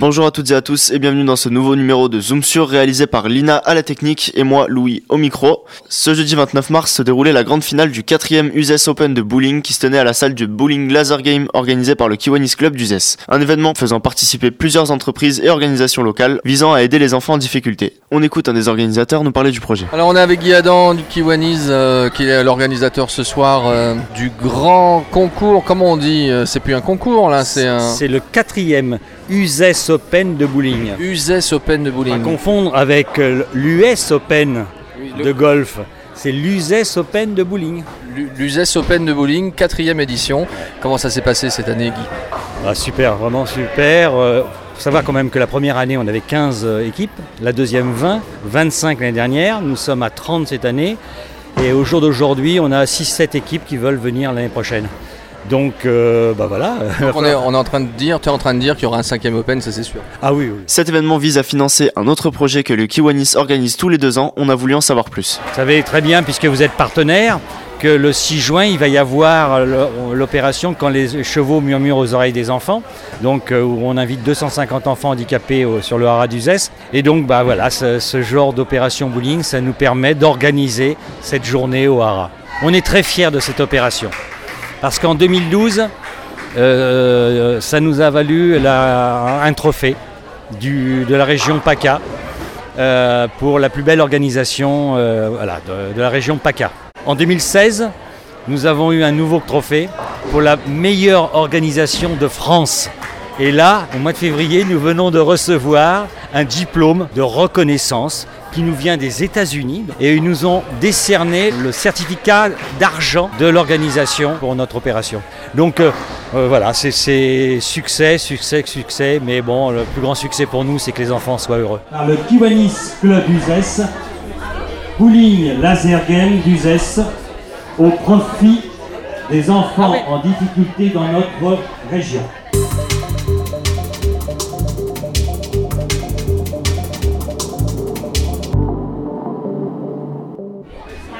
Bonjour à toutes et à tous et bienvenue dans ce nouveau numéro de Zoom sur réalisé par Lina à la technique et moi Louis au micro. Ce jeudi 29 mars se déroulait la grande finale du 4ème UZES Open de bowling qui se tenait à la salle du Bowling Laser Game organisé par le Kiwanis Club d'UZES. Un événement faisant participer plusieurs entreprises et organisations locales visant à aider les enfants en difficulté. On écoute un des organisateurs nous parler du projet. Alors on est avec Guy Adam du Kiwanis euh, qui est l'organisateur ce soir euh, du grand concours, comment on dit euh, C'est plus un concours là, c'est un... C'est le quatrième UZES Open de bowling. UZES Open de À bowling. confondre avec euh, l'US Open Oui, le- de golf. C'est l'UZES Open de bowling. L'UZES Open de bowling, quatrième édition. Comment ça s'est passé cette année Guy? Ah, super, vraiment super. Euh, faut savoir quand même que la première année, on avait 15 euh, équipes, la deuxième 20, 25 l'année dernière. Nous sommes à 30 cette année. Et au jour d'aujourd'hui, on a 6-7 équipes qui veulent venir l'année prochaine. Donc, euh, bah voilà. Donc on est, on est en train de dire, tu es en train de dire qu'il y aura un cinquième Open, ça c'est sûr. Ah oui, oui. Cet événement vise à financer un autre projet que le Kiwanis organise tous les deux ans. On a voulu en savoir plus. Vous savez très bien, puisque vous êtes partenaire, que le 6 juin, il va y avoir l'opération quand les chevaux murmurent aux oreilles des enfants, donc euh, où on invite 250 enfants handicapés au- sur le haras d'Uzès. Et donc, bah voilà, ce, ce genre d'opération bowling, ça nous permet d'organiser cette journée au haras. On est très fiers de cette opération, parce qu'en 2012, euh, ça nous a valu un trophée de la région PACA euh, pour la plus belle organisation euh, de la région PACA. En 2016, nous avons eu un nouveau trophée pour la meilleure organisation de France. Et là, au mois de février, nous venons de recevoir un diplôme de reconnaissance qui nous vient des États-Unis et ils nous ont décerné le certificat d'argent de l'organisation pour notre opération. Donc euh, euh, voilà, c'est- c'est succès, succès, succès, mais bon, le plus grand succès pour nous, c'est que les enfants soient heureux. par le Kiwanis Club d'Uzès, Bowling Laser Game d'Uzès, au profit des enfants en difficulté dans notre région.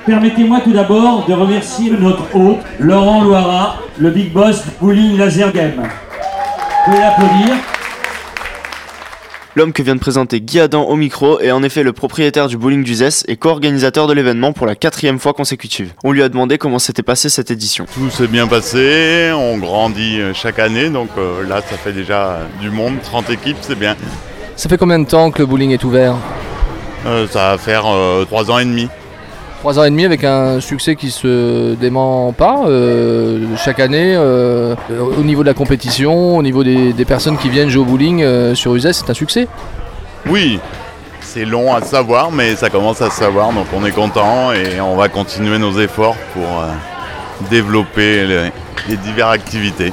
Permettez-moi tout d'abord de remercier notre hôte, Laurent Loira, le big boss du Bowling Laser Game. Vous pouvez l'applaudir. L'homme que vient de présenter Guy Adam au micro est en effet le propriétaire du bowling d'Uzès et co-organisateur de l'événement pour la quatrième fois consécutive. On lui a demandé comment s'était passée cette édition. Tout s'est bien passé, on grandit euh, chaque année, donc euh, là ça fait déjà du monde, 30 équipes, c'est bien. Ça fait combien de temps que le bowling est ouvert? Euh, ça va faire 3 ans et demi. Trois ans et demi avec un succès qui se dément pas euh, chaque année euh, au niveau de la compétition, au niveau des, personnes qui viennent jouer au bowling euh, sur UZES, c'est un succès. Oui, c'est long à savoir, mais ça commence à se savoir, donc on est content et on va continuer nos efforts pour développer les diverses activités.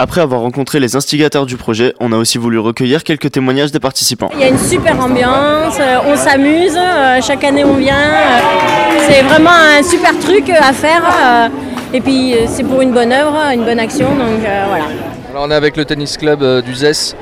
Après avoir rencontré les instigateurs du projet, on a aussi voulu recueillir quelques témoignages des participants. Il y a une super ambiance, euh, on s'amuse, euh, chaque année on vient. euh, C'est vraiment un super truc à faire. Et puis c'est pour une bonne œuvre, une bonne action, donc voilà. Alors on est avec le tennis club euh, d'Uzès.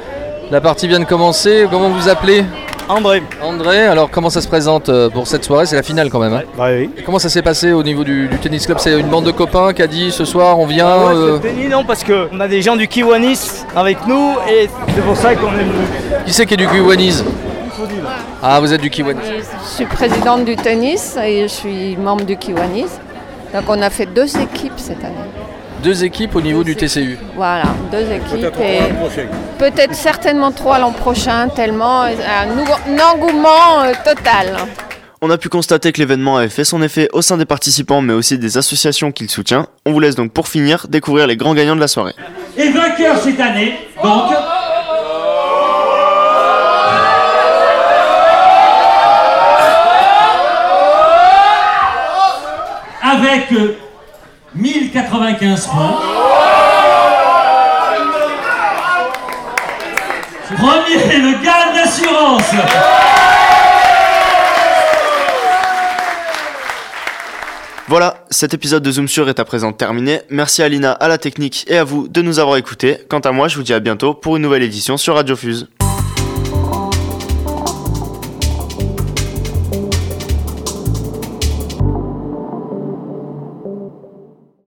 La partie vient de commencer, comment vous appelez? André. André, alors comment ça se présente euh, pour cette soirée? C'est la finale quand même. hein oui. Comment ça s'est passé au niveau du, du tennis club? C'est une bande de copains qui a dit ce soir on vient Ah ouais, euh, non, parce qu'on a des gens du Kiwanis avec nous et c'est pour ça qu'on est venu. Qui c'est qui est du Kiwanis? Ah vous êtes du Kiwanis. Je suis présidente du tennis et je suis membre du Kiwanis. Donc on a fait deux équipes cette année. Deux équipes au niveau du TCU. Voilà, deux équipes et peut-être certainement trois l'an prochain, tellement un engouement euh, total. On a pu constater que l'événement avait fait son effet au sein des participants mais aussi des associations qu'il soutient. On vous laisse donc pour finir découvrir les grands gagnants de la soirée. Et vainqueur cette année, donc. Avec euh, 1095 points. Premier, le d'assurance. Voilà, cet épisode de Zoom sur est à présent terminé. Merci à Lina, à la technique et à vous de nous avoir écoutés. Quant à moi, je vous dis à bientôt pour une nouvelle édition sur Radio Fuse.